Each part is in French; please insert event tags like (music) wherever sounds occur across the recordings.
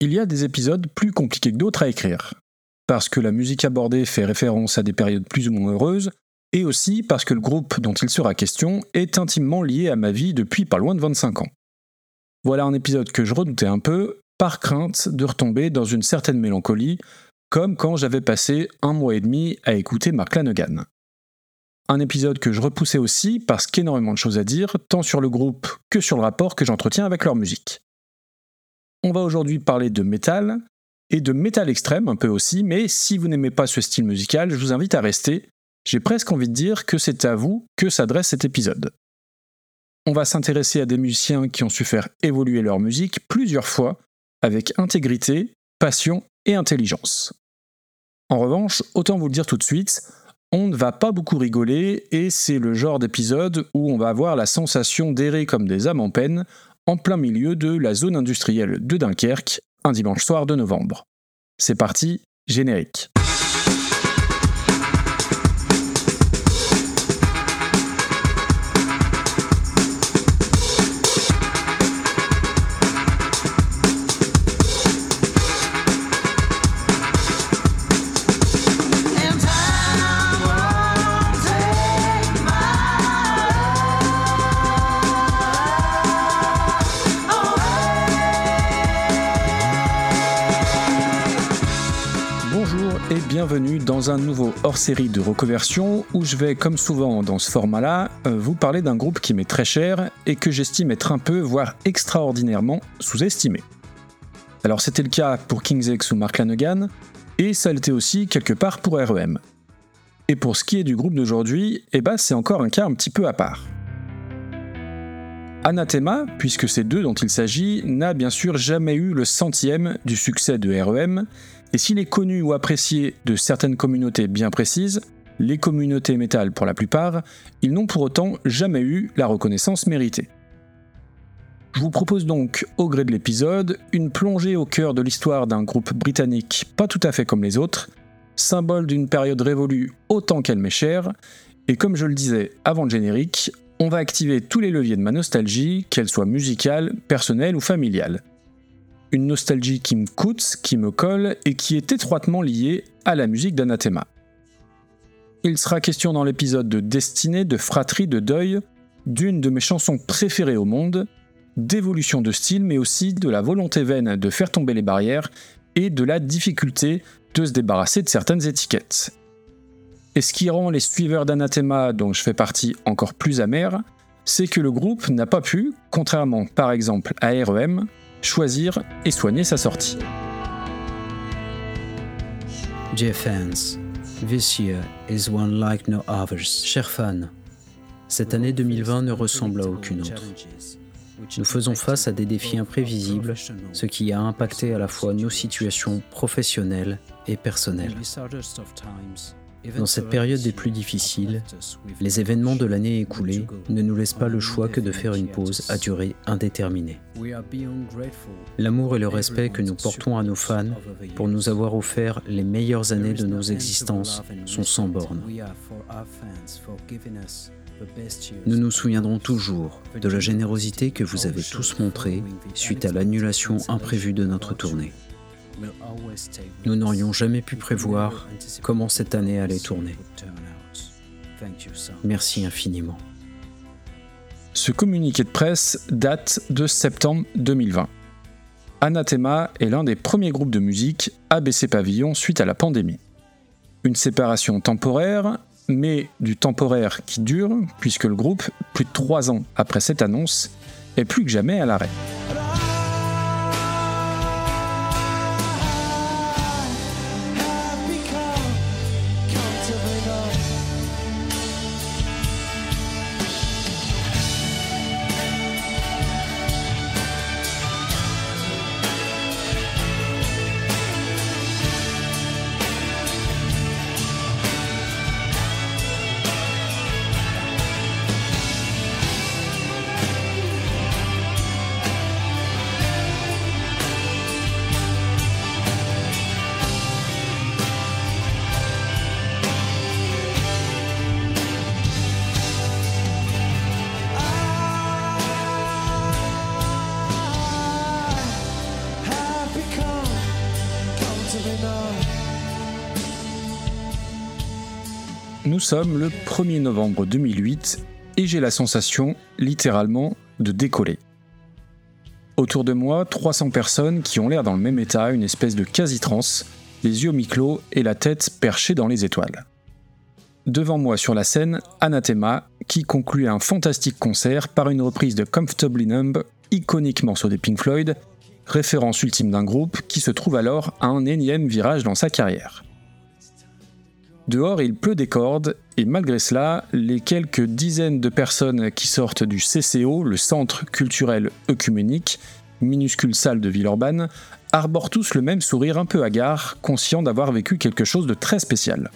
il y a des épisodes plus compliqués que d'autres à écrire. Parce que la musique abordée fait référence à des périodes plus ou moins heureuses, et aussi parce que le groupe dont il sera question est intimement lié à ma vie depuis pas loin de 25 ans. Voilà un épisode que je redoutais un peu, par crainte de retomber dans une certaine mélancolie, comme quand j'avais passé un mois et demi à écouter Mark Lanegan. Un épisode que je repoussais aussi parce qu'énormément de choses à dire, tant sur le groupe que sur le rapport que j'entretiens avec leur musique. On va aujourd'hui parler de métal, et de métal extrême un peu aussi, mais si vous n'aimez pas ce style musical, je vous invite à rester. J'ai presque envie de dire que c'est à vous que s'adresse cet épisode. On va s'intéresser à des musiciens qui ont su faire évoluer leur musique plusieurs fois, avec intégrité, passion et intelligence. En revanche, autant vous le dire tout de suite, on ne va pas beaucoup rigoler et c'est le genre d'épisode où on va avoir la sensation d'errer comme des âmes en peine en plein milieu de la zone industrielle de Dunkerque, un dimanche soir de novembre. C'est parti, générique. Bienvenue dans un nouveau hors-série de reconversion où je vais, comme souvent dans ce format-là, euh, vous parler d'un groupe qui m'est très cher et que j'estime être un peu, voire extraordinairement, sous-estimé. Alors c'était le cas pour King's X ou Mark Lanegan, et ça l'était aussi quelque part pour REM. Et pour ce qui est du groupe d'aujourd'hui, eh ben c'est encore un cas un petit peu à part. Anathema, puisque c'est d'eux dont il s'agit, n'a bien sûr jamais eu le centième du succès de REM, et s'il est connu ou apprécié de certaines communautés bien précises, les communautés métal pour la plupart, ils n'ont pour autant jamais eu la reconnaissance méritée. Je vous propose donc, au gré de l'épisode, une plongée au cœur de l'histoire d'un groupe britannique pas tout à fait comme les autres, symbole d'une période révolue autant qu'elle m'est chère, et comme je le disais avant le générique, on va activer tous les leviers de ma nostalgie, qu'elle soit musicale, personnelle ou familiale une nostalgie qui me coûte, qui me colle et qui est étroitement liée à la musique d'Anathema. Il sera question dans l'épisode de destinée, de fratrie, de deuil, d'une de mes chansons préférées au monde, d'évolution de style, mais aussi de la volonté vaine de faire tomber les barrières et de la difficulté de se débarrasser de certaines étiquettes. Et ce qui rend les suiveurs d'Anathema, dont je fais partie, encore plus amers, c'est que le groupe n'a pas pu, contrairement par exemple à REM, choisir et soigner sa sortie. Chers fans, cette année 2020 ne ressemble à aucune autre. Nous faisons face à des défis imprévisibles, ce qui a impacté à la fois nos situations professionnelles et personnelles. Dans cette période des plus difficiles, les événements de l'année écoulée ne nous laissent pas le choix que de faire une pause à durée indéterminée. L'amour et le respect que nous portons à nos fans pour nous avoir offert les meilleures années de nos existences sont sans bornes. Nous nous souviendrons toujours de la générosité que vous avez tous montrée suite à l'annulation imprévue de notre tournée. Nous n'aurions jamais pu prévoir comment cette année allait tourner. Merci infiniment. Ce communiqué de presse date de septembre 2020. Anathema est l'un des premiers groupes de musique à baisser pavillon suite à la pandémie. Une séparation temporaire, mais du temporaire qui dure, puisque le groupe, plus de trois ans après cette annonce, est plus que jamais à l'arrêt. Sommes le 1er novembre 2008 et j'ai la sensation, littéralement, de décoller. Autour de moi, 300 personnes qui ont l'air dans le même état, une espèce de quasi-trance, les yeux mi-clos et la tête perchée dans les étoiles. Devant moi sur la scène, Anathema, qui conclut un fantastique concert par une reprise de Comfortably Numb, iconique morceau des Pink Floyd, référence ultime d'un groupe qui se trouve alors à un énième virage dans sa carrière. Dehors, il pleut des cordes, et malgré cela, les quelques dizaines de personnes qui sortent du CCO, le Centre culturel œcuménique, minuscule salle de Villeurbanne, arborent tous le même sourire un peu hagard, conscients d'avoir vécu quelque chose de très spécial.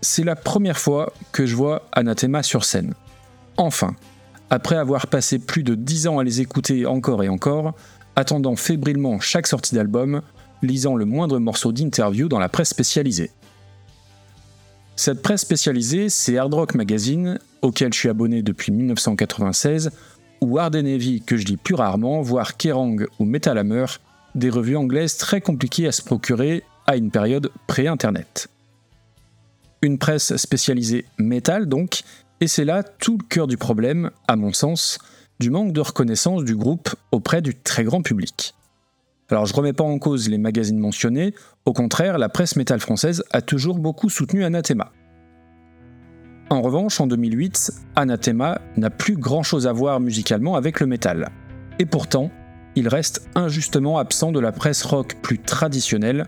C'est la première fois que je vois Anathema sur scène. Enfin, après avoir passé plus de dix ans à les écouter encore et encore, attendant fébrilement chaque sortie d'album, lisant le moindre morceau d'interview dans la presse spécialisée. Cette presse spécialisée, c'est Hard Rock Magazine, auquel je suis abonné depuis 1996, ou Hard Navy que je lis plus rarement, voire Kerrang ou Metal Hammer, des revues anglaises très compliquées à se procurer à une période pré-internet. Une presse spécialisée métal donc, et c'est là tout le cœur du problème, à mon sens, du manque de reconnaissance du groupe auprès du très grand public. Alors je remets pas en cause les magazines mentionnés, au contraire, la presse métal française a toujours beaucoup soutenu Anathema. En revanche, en 2008, Anathema n'a plus grand-chose à voir musicalement avec le métal. Et pourtant, il reste injustement absent de la presse rock plus traditionnelle,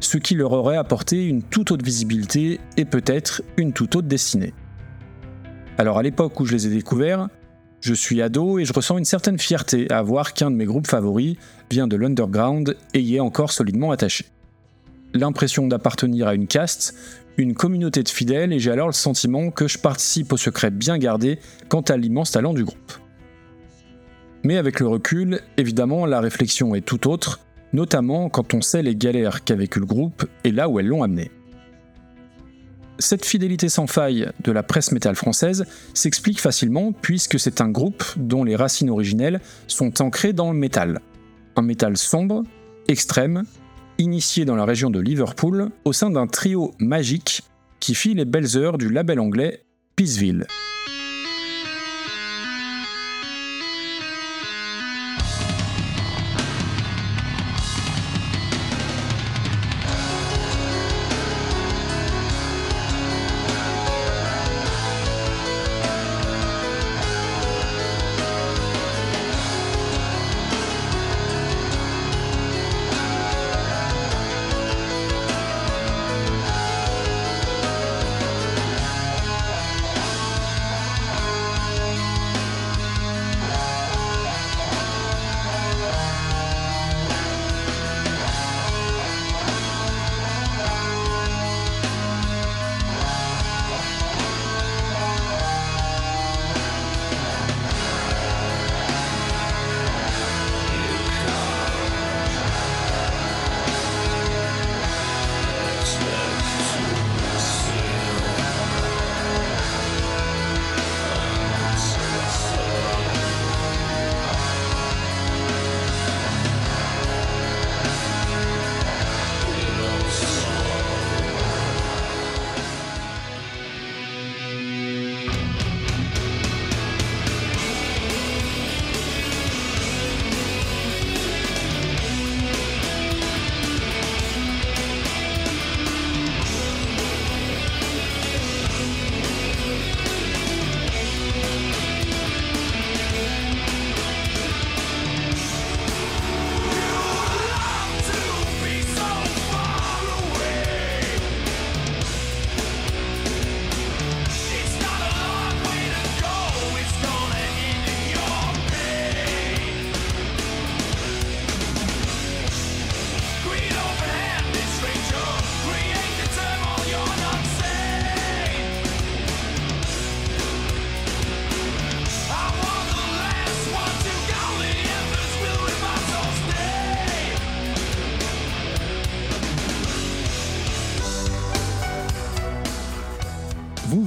ce qui leur aurait apporté une toute autre visibilité et peut-être une toute autre destinée. Alors à l'époque où je les ai découverts, je suis ado et je ressens une certaine fierté à voir qu'un de mes groupes favoris vient de l'underground et y est encore solidement attaché. L'impression d'appartenir à une caste, une communauté de fidèles et j'ai alors le sentiment que je participe au secret bien gardé quant à l'immense talent du groupe. Mais avec le recul, évidemment, la réflexion est tout autre, notamment quand on sait les galères qu'a vécu le groupe et là où elles l'ont amené. Cette fidélité sans faille de la presse métal française s'explique facilement puisque c'est un groupe dont les racines originelles sont ancrées dans le métal. Un métal sombre, extrême, initié dans la région de Liverpool au sein d'un trio magique qui fit les belles heures du label anglais Peaceville.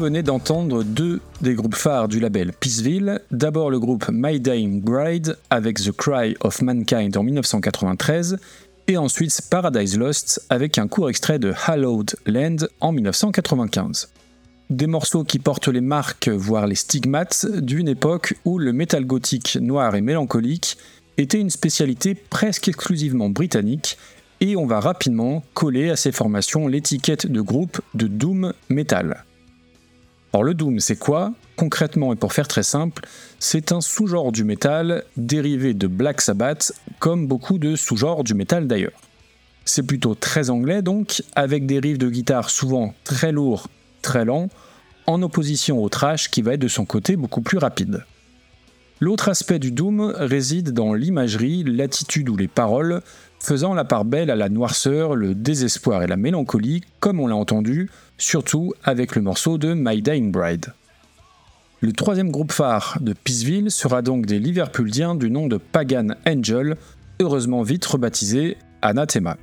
Venez d'entendre deux des groupes phares du label Peaceville. D'abord le groupe My Dying Bride avec The Cry of Mankind en 1993 et ensuite Paradise Lost avec un court extrait de Hallowed Land en 1995. Des morceaux qui portent les marques, voire les stigmates, d'une époque où le métal gothique noir et mélancolique était une spécialité presque exclusivement britannique, et on va rapidement coller à ces formations l'étiquette de groupe de Doom Metal. Alors le Doom c'est quoi? Concrètement et pour faire très simple, c'est un sous-genre du métal dérivé de Black Sabbath, comme beaucoup de sous-genres du métal d'ailleurs. C'est plutôt très anglais donc, avec des riffs de guitare souvent très lourds, très lents, en opposition au trash qui va être de son côté beaucoup plus rapide. L'autre aspect du Doom réside dans l'imagerie, l'attitude ou les paroles, faisant la part belle à la noirceur, le désespoir et la mélancolie, comme on l'a entendu, surtout avec le morceau de My Dying Bride. Le troisième groupe phare de Peaceville sera donc des Liverpooliens du nom de Pagan Angel, heureusement vite rebaptisé Anathema.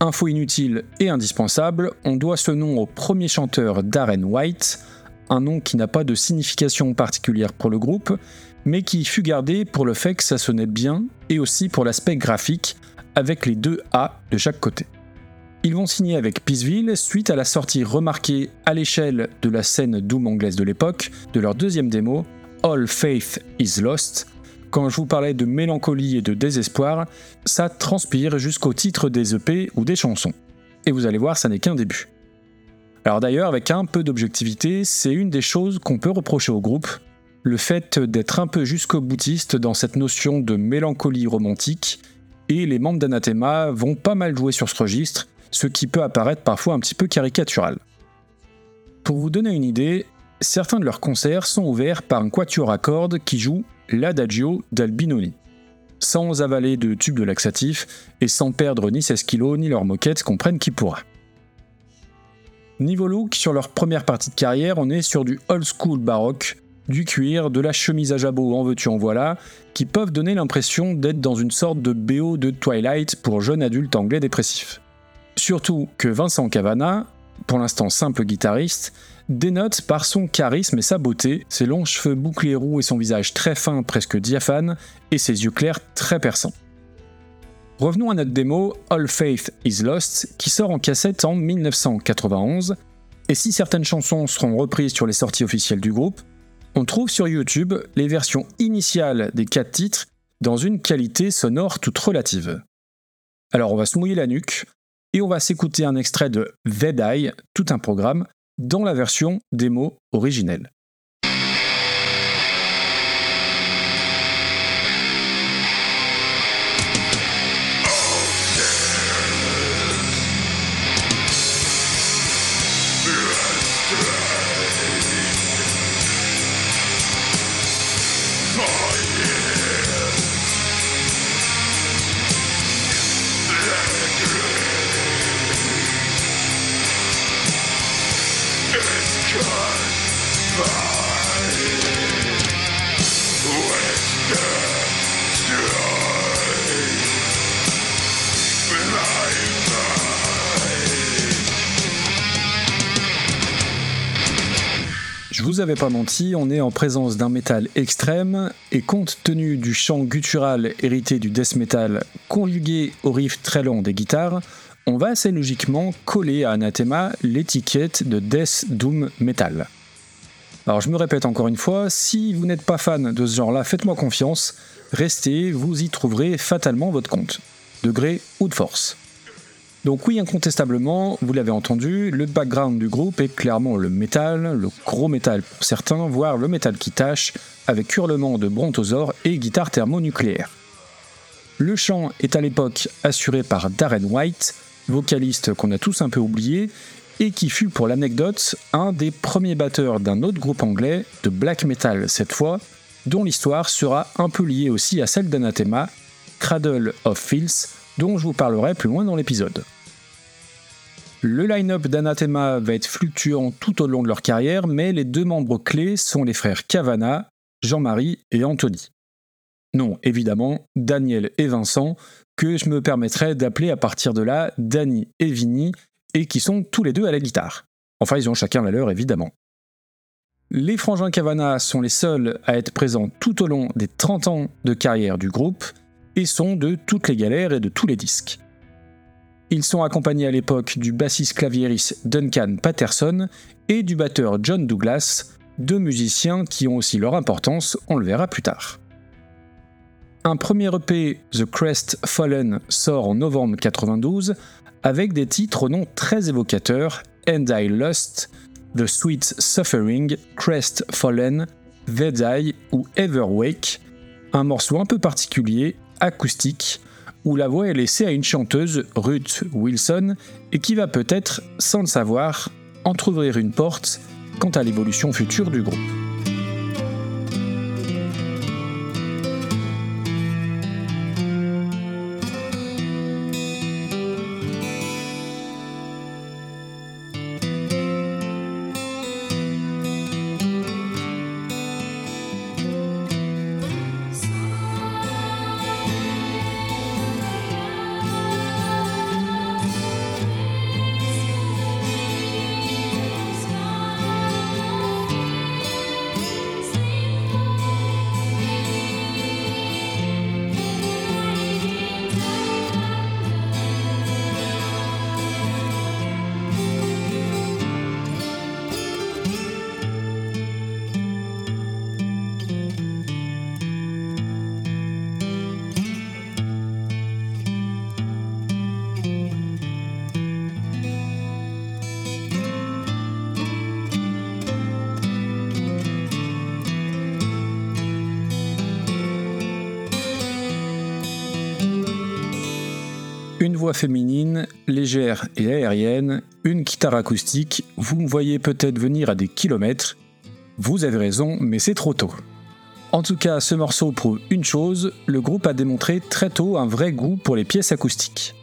Info inutile et indispensable, on doit ce nom au premier chanteur Darren White, un nom qui n'a pas de signification particulière pour le groupe, mais qui fut gardé pour le fait que ça sonnait bien et aussi pour l'aspect graphique, avec les deux A de chaque côté. Ils vont signer avec Peaceville suite à la sortie remarquée à l'échelle de la scène Doom anglaise de l'époque de leur deuxième démo, All Faith is Lost. Quand je vous parlais de mélancolie et de désespoir, ça transpire jusqu'au titre des EP ou des chansons. Et vous allez voir, ça n'est qu'un début. Alors d'ailleurs, avec un peu d'objectivité, c'est une des choses qu'on peut reprocher au groupe, le fait d'être un peu jusqu'au boutiste dans cette notion de mélancolie romantique, et les membres d'Anathema vont pas mal jouer sur ce registre, ce qui peut apparaître parfois un petit peu caricatural. Pour vous donner une idée, certains de leurs concerts sont ouverts par un quatuor à cordes qui joue l'Adagio d'Albinoni, sans avaler de tubes de laxatif et sans perdre ni 16 kilos ni leur moquette comprennent qui pourra. Niveau look, sur leur première partie de carrière, on est sur du old school baroque, du cuir, de la chemise à jabot en veux-tu en voilà, qui peuvent donner l'impression d'être dans une sorte de BO de Twilight pour jeunes adultes anglais dépressifs. Surtout que Vincent Cavana, pour l'instant simple guitariste, dénote par son charisme et sa beauté, ses longs cheveux bouclés roux et son visage très fin, presque diaphane, et ses yeux clairs très perçants. Revenons à notre démo All Faith is Lost, qui sort en cassette en 1991, et si certaines chansons seront reprises sur les sorties officielles du groupe, on trouve sur YouTube les versions initiales des quatre titres dans une qualité sonore toute relative. Alors on va se mouiller la nuque, et on va s'écouter un extrait de Vedai, tout un programme, dans la version démo originelle. Vous avais pas menti, on est en présence d'un métal extrême, et compte tenu du chant guttural hérité du death metal conjugué au riff très long des guitares, on va assez logiquement coller à Anathema l'étiquette de Death Doom Metal. Alors je me répète encore une fois, si vous n'êtes pas fan de ce genre-là, faites-moi confiance, restez, vous y trouverez fatalement votre compte, de gré ou de force. Donc oui, incontestablement, vous l'avez entendu, le background du groupe est clairement le métal, le gros métal pour certains, voire le métal qui tâche, avec hurlement de brontosaures et guitare thermonucléaire. Le chant est à l'époque assuré par Darren White, vocaliste qu'on a tous un peu oublié, et qui fut pour l'anecdote un des premiers batteurs d'un autre groupe anglais, de black metal cette fois, dont l'histoire sera un peu liée aussi à celle d'Anathema, Cradle of Filth, dont je vous parlerai plus loin dans l'épisode. Le line-up d'Anathema va être fluctuant tout au long de leur carrière, mais les deux membres clés sont les frères Cavana, Jean-Marie et Anthony. Non, évidemment, Daniel et Vincent, que je me permettrai d'appeler à partir de là Danny et Vinny, et qui sont tous les deux à la guitare. Enfin, ils ont chacun la leur, évidemment. Les frangins Cavana sont les seuls à être présents tout au long des 30 ans de carrière du groupe, et sont de toutes les galères et de tous les disques. Ils sont accompagnés à l'époque du bassiste claviériste Duncan Patterson et du batteur John Douglas, deux musiciens qui ont aussi leur importance, on le verra plus tard. Un premier EP, The Crest Fallen, sort en novembre 92 avec des titres au nom très évocateurs And I Lust, The Sweet Suffering, Crest Fallen, Vedai ou Everwake, un morceau un peu particulier, acoustique, où la voix est laissée à une chanteuse, Ruth Wilson, et qui va peut-être, sans le savoir, entr'ouvrir une porte quant à l'évolution future du groupe. Une voix féminine, légère et aérienne, une guitare acoustique, vous me voyez peut-être venir à des kilomètres. Vous avez raison, mais c'est trop tôt. En tout cas, ce morceau prouve une chose, le groupe a démontré très tôt un vrai goût pour les pièces acoustiques.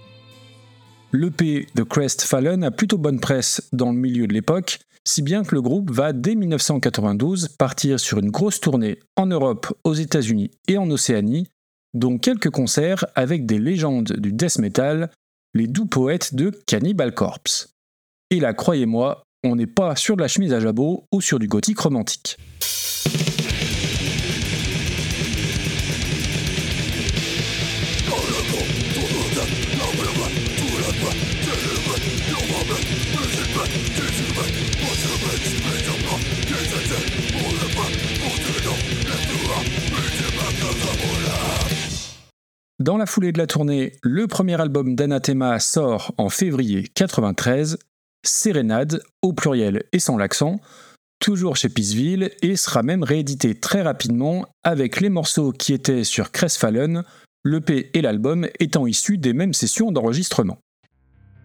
L'EP The Crest Fallen a plutôt bonne presse dans le milieu de l'époque, si bien que le groupe va dès 1992 partir sur une grosse tournée en Europe, aux États-Unis et en Océanie, dont quelques concerts avec des légendes du death metal, les doux poètes de Cannibal Corpse. Et là, croyez-moi, on n'est pas sur de la chemise à jabot ou sur du gothique romantique. Dans la foulée de la tournée, le premier album d'Anathema sort en février 93, Sérénade, au pluriel et sans l'accent, toujours chez Peaceville, et sera même réédité très rapidement avec les morceaux qui étaient sur Crestfallen, l'EP et l'album étant issus des mêmes sessions d'enregistrement.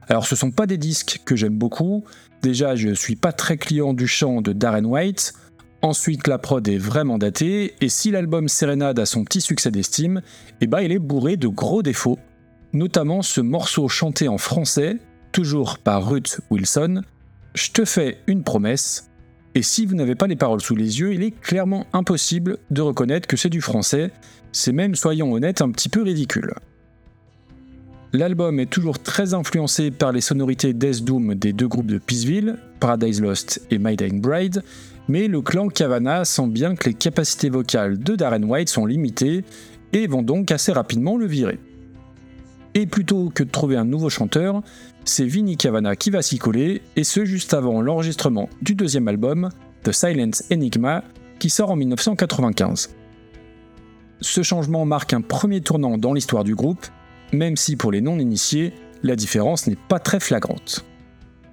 Alors ce sont pas des disques que j'aime beaucoup, déjà je suis pas très client du chant de Darren White, Ensuite, la prod est vraiment datée, et si l'album Serenade a son petit succès d'estime, eh ben il est bourré de gros défauts, notamment ce morceau chanté en français, toujours par Ruth Wilson, Je te fais une promesse, et si vous n'avez pas les paroles sous les yeux, il est clairement impossible de reconnaître que c'est du français, c'est même, soyons honnêtes, un petit peu ridicule. L'album est toujours très influencé par les sonorités Death Doom des deux groupes de Peaceville, Paradise Lost et My Dying Bride, mais le clan Cavana sent bien que les capacités vocales de Darren White sont limitées et vont donc assez rapidement le virer. Et plutôt que de trouver un nouveau chanteur, c'est Vinny Cavana qui va s'y coller, et ce juste avant l'enregistrement du deuxième album, The Silence Enigma, qui sort en 1995. Ce changement marque un premier tournant dans l'histoire du groupe, même si pour les non-initiés, la différence n'est pas très flagrante.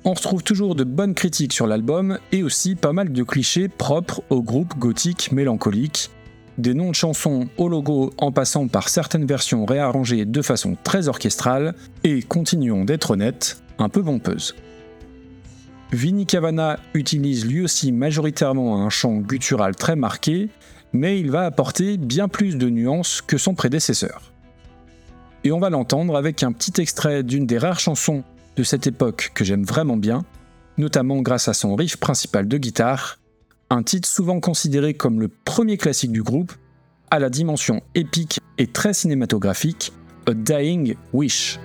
On retrouve toujours de bonnes critiques sur l'album et aussi pas mal de clichés propres au groupe gothique mélancolique. Des noms de chansons au logo en passant par certaines versions réarrangées de façon très orchestrale et, continuons d'être honnêtes, un peu pompeuses. Vinny Cavana utilise lui aussi majoritairement un chant guttural très marqué, mais il va apporter bien plus de nuances que son prédécesseur. Et on va l'entendre avec un petit extrait d'une des rares chansons de cette époque que j'aime vraiment bien, notamment grâce à son riff principal de guitare, un titre souvent considéré comme le premier classique du groupe, à la dimension épique et très cinématographique, A Dying Wish.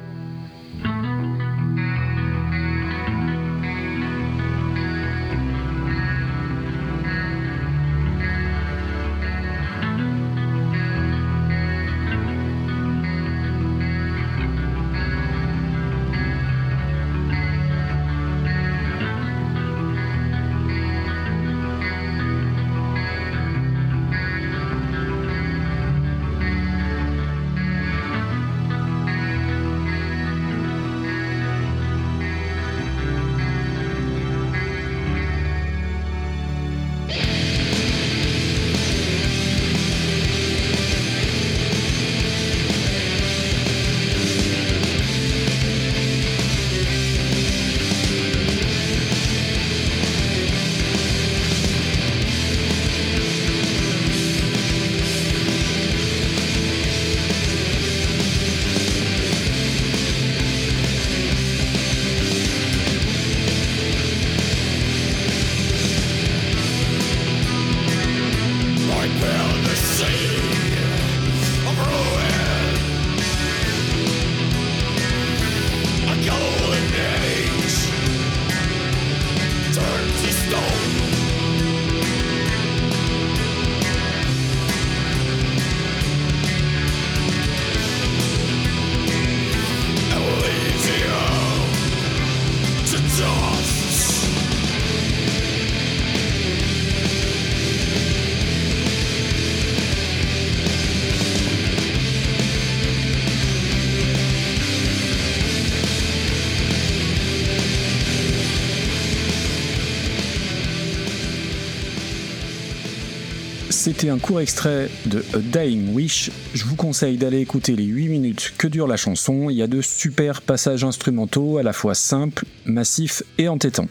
Un court extrait de A Dying Wish. Je vous conseille d'aller écouter les 8 minutes que dure la chanson. Il y a de super passages instrumentaux à la fois simples, massifs et entêtants.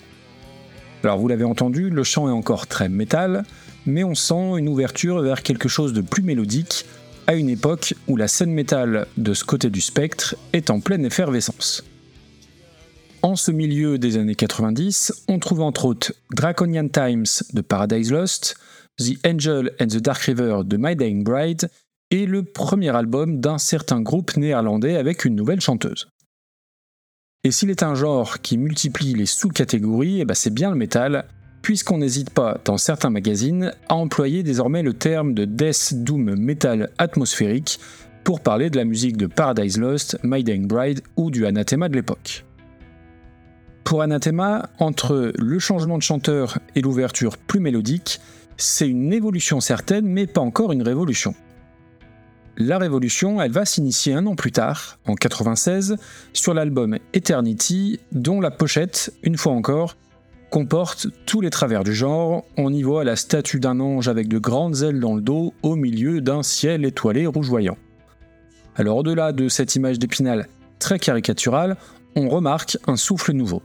Alors vous l'avez entendu, le chant est encore très métal, mais on sent une ouverture vers quelque chose de plus mélodique, à une époque où la scène métal de ce côté du spectre est en pleine effervescence. En ce milieu des années 90, on trouve entre autres Draconian Times de Paradise Lost, The Angel and the Dark River de My Dying Bride et le premier album d'un certain groupe néerlandais avec une nouvelle chanteuse. Et s'il est un genre qui multiplie les sous-catégories, eh ben, c'est bien le métal, puisqu'on n'hésite pas, dans certains magazines, à employer désormais le terme de Death Doom Metal atmosphérique pour parler de la musique de Paradise Lost, My Dying Bride ou du Anathema de l'époque. Pour Anathema, entre le changement de chanteur et l'ouverture plus mélodique, c'est une évolution certaine, mais pas encore une révolution. La révolution, elle va s'initier un an plus tard, en 96, sur l'album Eternity, dont la pochette, une fois encore, comporte tous les travers du genre. On y voit la statue d'un ange avec de grandes ailes dans le dos au milieu d'un ciel étoilé rougeoyant. Alors au-delà de cette image d'épinal très caricaturale, on remarque un souffle nouveau.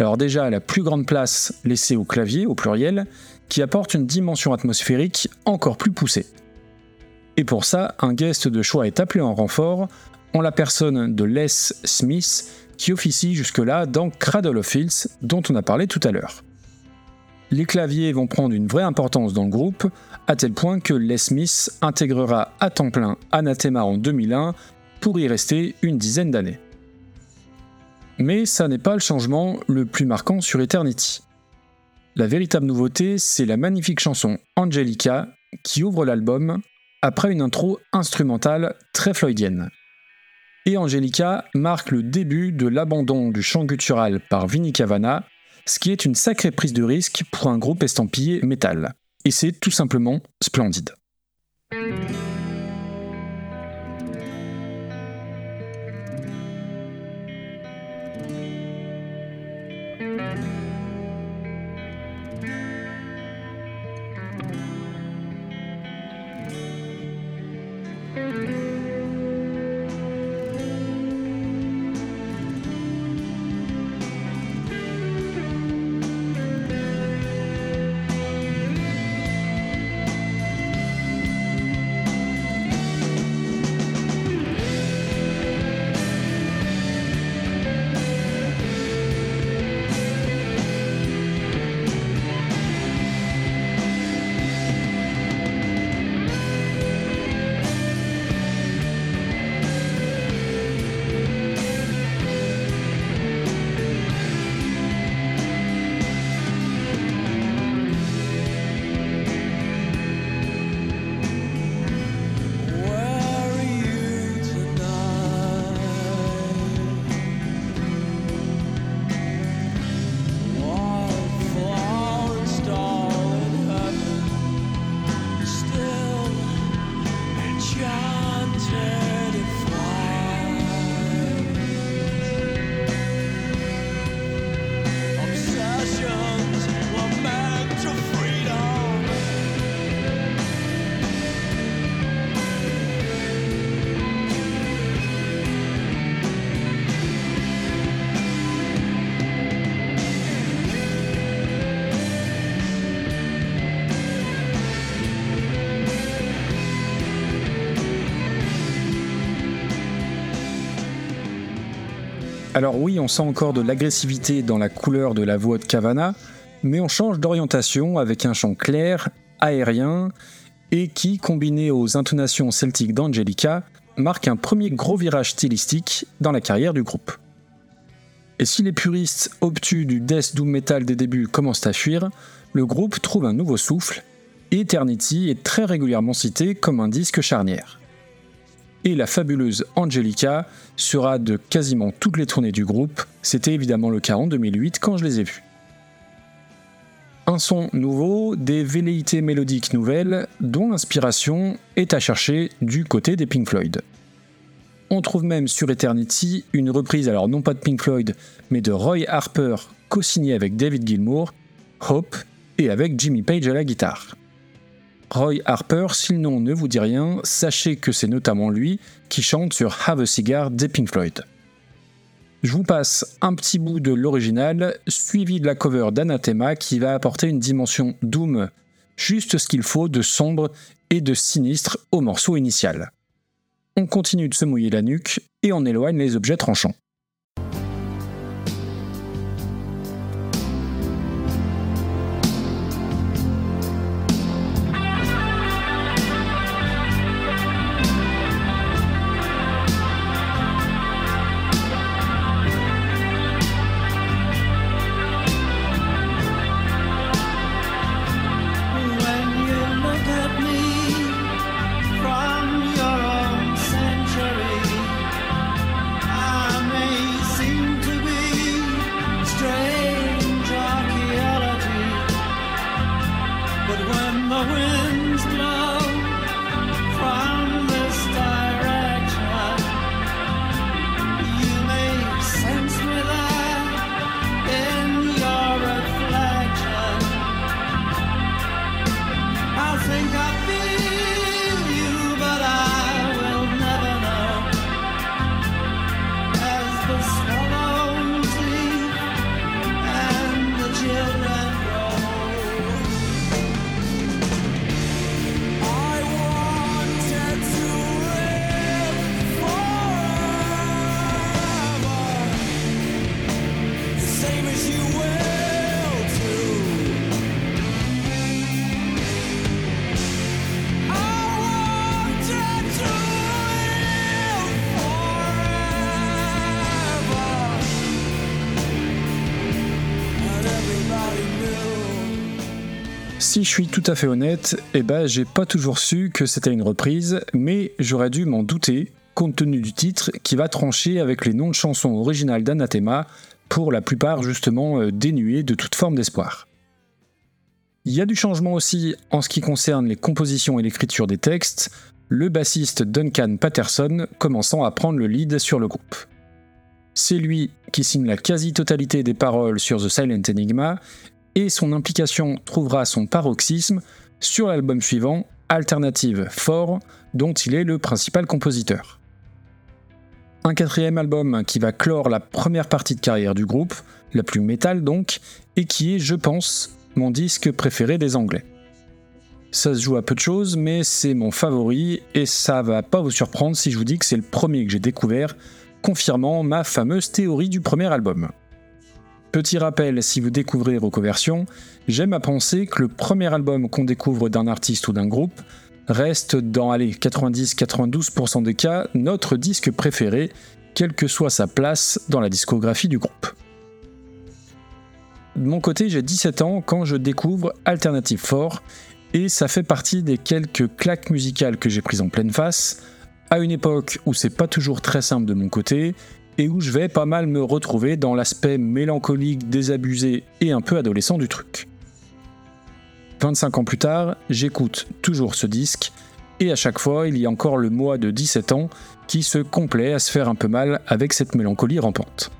Alors déjà la plus grande place laissée au clavier, au pluriel, qui apporte une dimension atmosphérique encore plus poussée. Et pour ça, un guest de choix est appelé en renfort, en la personne de Les Smith, qui officie jusque-là dans Cradle of Fields, dont on a parlé tout à l'heure. Les claviers vont prendre une vraie importance dans le groupe, à tel point que Les Smith intégrera à temps plein Anathema en 2001 pour y rester une dizaine d'années. Mais ça n'est pas le changement le plus marquant sur Eternity. La véritable nouveauté, c'est la magnifique chanson Angelica qui ouvre l'album après une intro instrumentale très floydienne. Et Angelica marque le début de l'abandon du chant guttural par Vinnie Cavana, ce qui est une sacrée prise de risque pour un groupe estampillé métal. Et c'est tout simplement splendide. Alors oui, on sent encore de l'agressivité dans la couleur de la voix de Cavana, mais on change d'orientation avec un chant clair, aérien, et qui, combiné aux intonations celtiques d'Angelica, marque un premier gros virage stylistique dans la carrière du groupe. Et si les puristes obtus du death doom metal des débuts commencent à fuir, le groupe trouve un nouveau souffle, et Eternity est très régulièrement cité comme un disque charnière et la fabuleuse Angelica sera de quasiment toutes les tournées du groupe. C'était évidemment le cas en 2008 quand je les ai vus. Un son nouveau, des velléités mélodiques nouvelles, dont l'inspiration est à chercher du côté des Pink Floyd. On trouve même sur Eternity une reprise, alors non pas de Pink Floyd, mais de Roy Harper, co-signé avec David Gilmour, Hope et avec Jimmy Page à la guitare. Roy Harper, si le nom ne vous dit rien, sachez que c'est notamment lui qui chante sur Have a Cigar des Pink Floyd. Je vous passe un petit bout de l'original, suivi de la cover d'Anathema qui va apporter une dimension doom, juste ce qu'il faut de sombre et de sinistre au morceau initial. On continue de se mouiller la nuque et on éloigne les objets tranchants. Si je suis tout à fait honnête, eh ben j'ai pas toujours su que c'était une reprise, mais j'aurais dû m'en douter, compte tenu du titre qui va trancher avec les noms de chansons originales d'Anathema, pour la plupart justement euh, dénués de toute forme d'espoir. Il y a du changement aussi en ce qui concerne les compositions et l'écriture des textes, le bassiste Duncan Patterson commençant à prendre le lead sur le groupe. C'est lui qui signe la quasi-totalité des paroles sur The Silent Enigma et son implication trouvera son paroxysme sur l'album suivant, Alternative 4, dont il est le principal compositeur. Un quatrième album qui va clore la première partie de carrière du groupe, la plus métal donc, et qui est, je pense, mon disque préféré des Anglais. Ça se joue à peu de choses, mais c'est mon favori, et ça va pas vous surprendre si je vous dis que c'est le premier que j'ai découvert, confirmant ma fameuse théorie du premier album. Petit rappel, si vous découvrez Recoversion, j'aime à penser que le premier album qu'on découvre d'un artiste ou d'un groupe reste dans 90-92% des cas notre disque préféré, quelle que soit sa place dans la discographie du groupe. De mon côté, j'ai 17 ans quand je découvre Alternative 4 et ça fait partie des quelques claques musicales que j'ai prises en pleine face, à une époque où c'est pas toujours très simple de mon côté, et où je vais pas mal me retrouver dans l'aspect mélancolique, désabusé et un peu adolescent du truc. 25 ans plus tard, j'écoute toujours ce disque, et à chaque fois, il y a encore le mois de 17 ans qui se complaît à se faire un peu mal avec cette mélancolie rampante.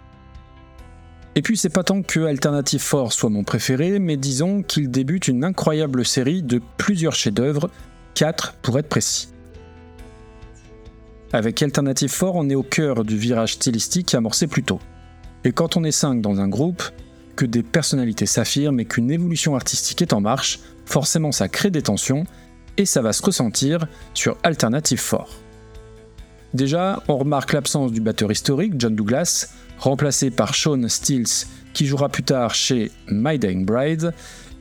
Et puis c'est pas tant que Alternative Force soit mon préféré, mais disons qu'il débute une incroyable série de plusieurs chefs-d'œuvre, 4 pour être précis. Avec Alternative 4, on est au cœur du virage stylistique amorcé plus tôt. Et quand on est 5 dans un groupe, que des personnalités s'affirment et qu'une évolution artistique est en marche, forcément ça crée des tensions, et ça va se ressentir sur Alternative 4. Déjà, on remarque l'absence du batteur historique, John Douglas, remplacé par Sean Stills, qui jouera plus tard chez My Dying Bride,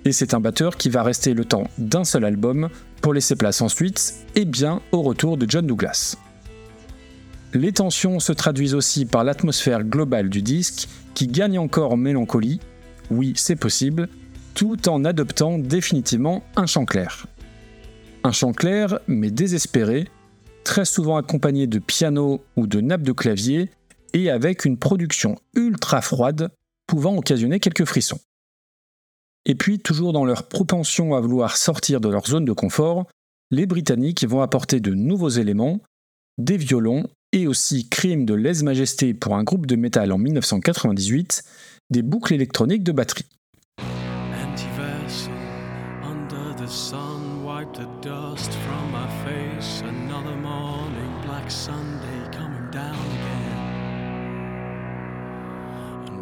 et c'est un batteur qui va rester le temps d'un seul album pour laisser place ensuite, et bien au retour de John Douglas. Les tensions se traduisent aussi par l'atmosphère globale du disque, qui gagne encore en mélancolie, oui c'est possible, tout en adoptant définitivement un chant clair. Un chant clair, mais désespéré, très souvent accompagné de piano ou de nappes de clavier, et avec une production ultra froide, pouvant occasionner quelques frissons. Et puis, toujours dans leur propension à vouloir sortir de leur zone de confort, les Britanniques vont apporter de nouveaux éléments, des violons et aussi Crime de lèse-majesté pour un groupe de métal en 1998, des boucles électroniques de batterie.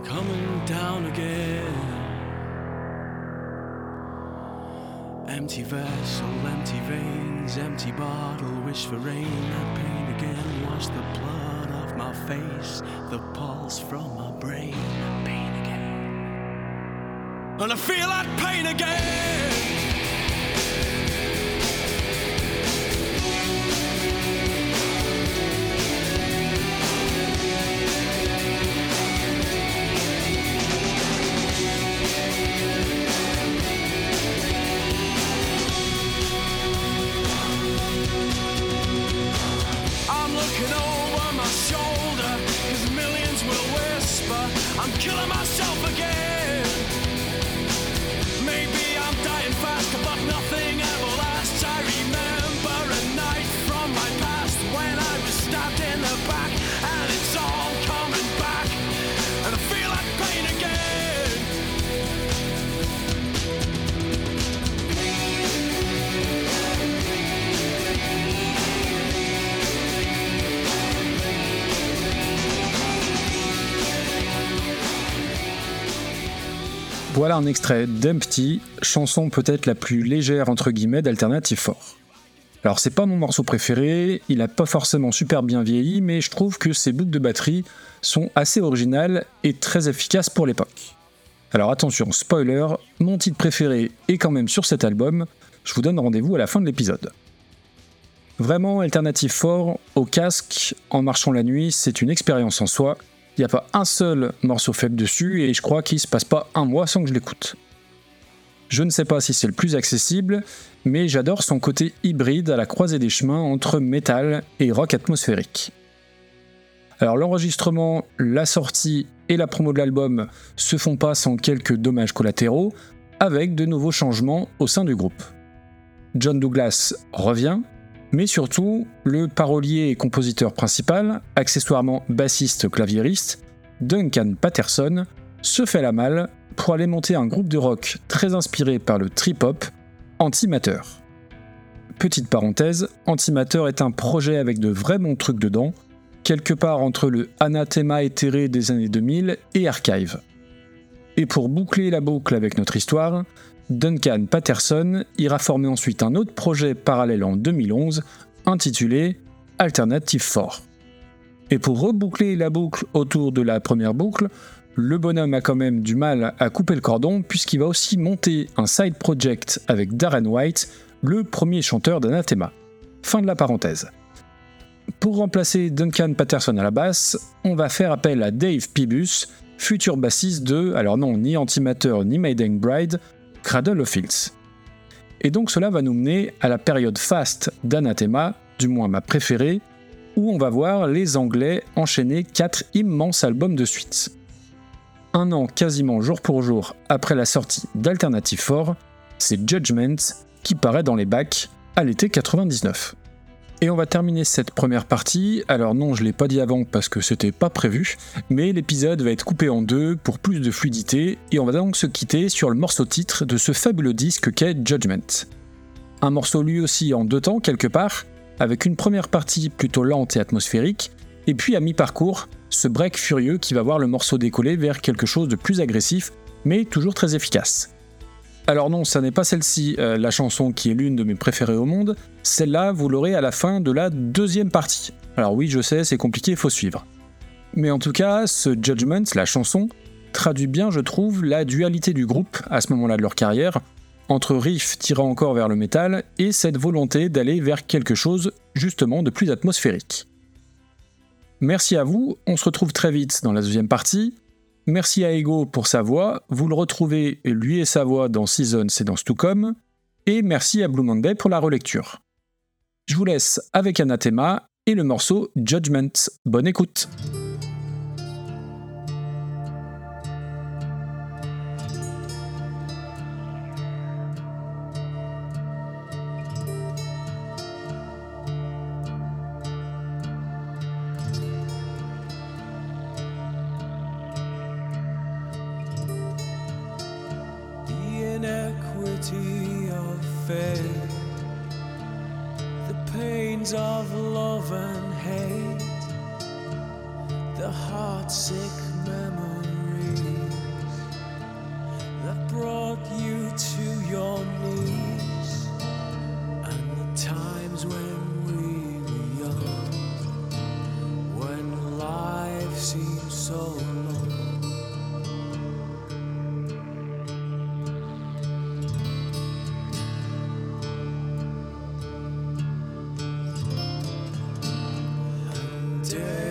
coming down again. Empty vessel, empty veins, empty bottle, wish for rain, not pain again. The blood off my face, the pulse from my brain, pain again. And I feel that pain again. killing myself again. Voilà un extrait d'Empty, chanson peut-être la plus légère entre guillemets d'Alternative 4. Alors c'est pas mon morceau préféré, il a pas forcément super bien vieilli, mais je trouve que ces boucles de batterie sont assez originales et très efficaces pour l'époque. Alors attention, spoiler, mon titre préféré est quand même sur cet album, je vous donne rendez-vous à la fin de l'épisode. Vraiment, Alternative 4, au casque, en marchant la nuit, c'est une expérience en soi, il n'y a pas un seul morceau faible dessus et je crois qu'il se passe pas un mois sans que je l'écoute. Je ne sais pas si c'est le plus accessible, mais j'adore son côté hybride à la croisée des chemins entre métal et rock atmosphérique. Alors l'enregistrement, la sortie et la promo de l'album se font pas sans quelques dommages collatéraux, avec de nouveaux changements au sein du groupe. John Douglas revient, mais surtout le parolier et compositeur principal, accessoirement bassiste claviériste, Duncan Patterson, se fait la malle pour aller monter un groupe de rock très inspiré par le trip-hop, Antimatter. Petite parenthèse, Antimatter est un projet avec de vrais bons trucs dedans, quelque part entre le anathema éthéré des années 2000 et Archive. Et pour boucler la boucle avec notre histoire, Duncan Patterson ira former ensuite un autre projet parallèle en 2011 intitulé Alternative 4. Et pour reboucler la boucle autour de la première boucle, le bonhomme a quand même du mal à couper le cordon puisqu'il va aussi monter un side project avec Darren White, le premier chanteur d'Anathema. Fin de la parenthèse. Pour remplacer Duncan Patterson à la basse, on va faire appel à Dave Pibus, futur bassiste de, alors non, ni Antimatter ni Maiden Bride, Cradle of Filth. Et donc cela va nous mener à la période fast d'Anathema, du moins ma préférée, où on va voir les Anglais enchaîner quatre immenses albums de suite. Un an quasiment jour pour jour après la sortie d'Alternative 4, c'est Judgment qui paraît dans les bacs à l'été 99. Et on va terminer cette première partie. Alors non, je l'ai pas dit avant parce que c'était pas prévu, mais l'épisode va être coupé en deux pour plus de fluidité et on va donc se quitter sur le morceau titre de ce fabuleux disque qu'est Judgment. Un morceau lui aussi en deux temps quelque part, avec une première partie plutôt lente et atmosphérique, et puis à mi-parcours, ce break furieux qui va voir le morceau décoller vers quelque chose de plus agressif, mais toujours très efficace. Alors non, ça n'est pas celle-ci, euh, la chanson qui est l'une de mes préférées au monde. Celle-là, vous l'aurez à la fin de la deuxième partie. Alors oui, je sais, c'est compliqué, il faut suivre. Mais en tout cas, ce Judgment, la chanson, traduit bien, je trouve, la dualité du groupe à ce moment-là de leur carrière, entre riff tirant encore vers le métal et cette volonté d'aller vers quelque chose justement de plus atmosphérique. Merci à vous, on se retrouve très vite dans la deuxième partie. Merci à Ego pour sa voix. Vous le retrouvez, lui et sa voix, dans Seasons et dans Stucom. Et merci à Blue Monday pour la relecture. Je vous laisse avec Anathema et le morceau Judgment. Bonne écoute! Day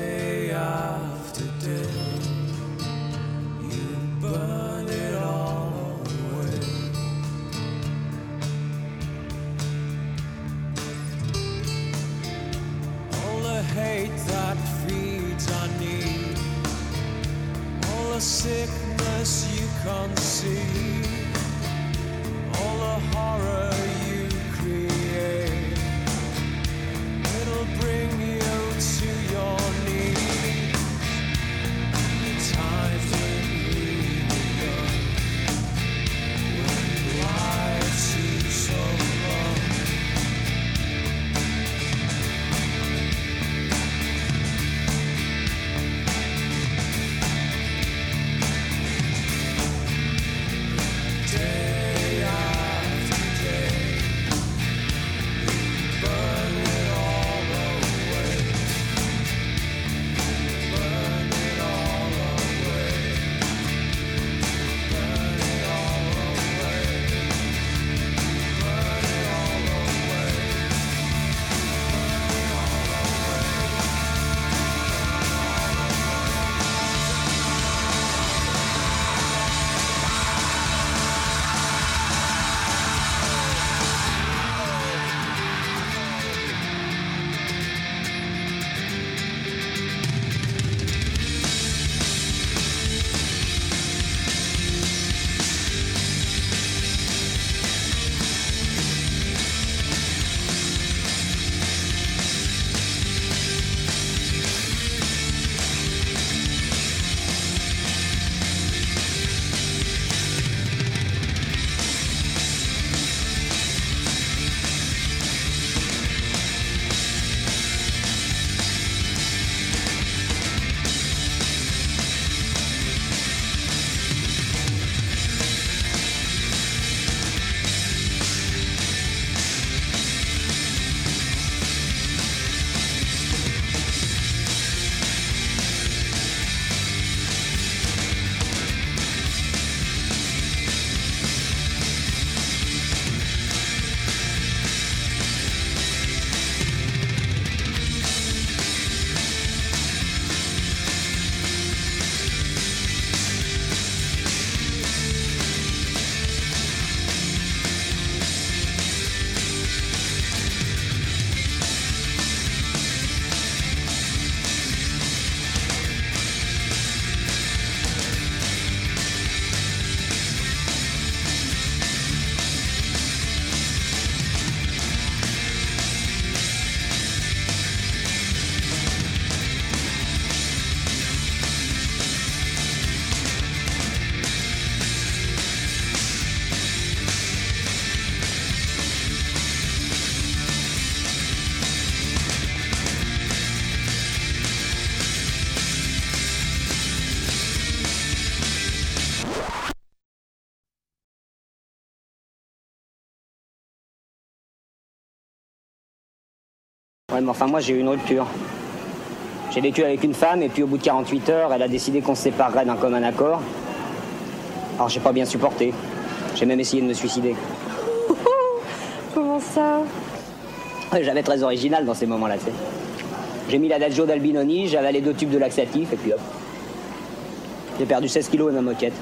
Ouais, mais enfin, moi, j'ai eu une rupture. J'ai vécu avec une femme, et puis au bout de 48 heures, elle a décidé qu'on se séparerait d'un commun accord. Alors, j'ai pas bien supporté. J'ai même essayé de me suicider. (laughs) Comment ça? Ouais, J'avais très original dans ces moments-là, tu sais. J'ai mis l'adagio d'Albinoni, j'ai avalé deux tubes de laxatif, et puis hop. J'ai perdu 16 kilos et ma moquette.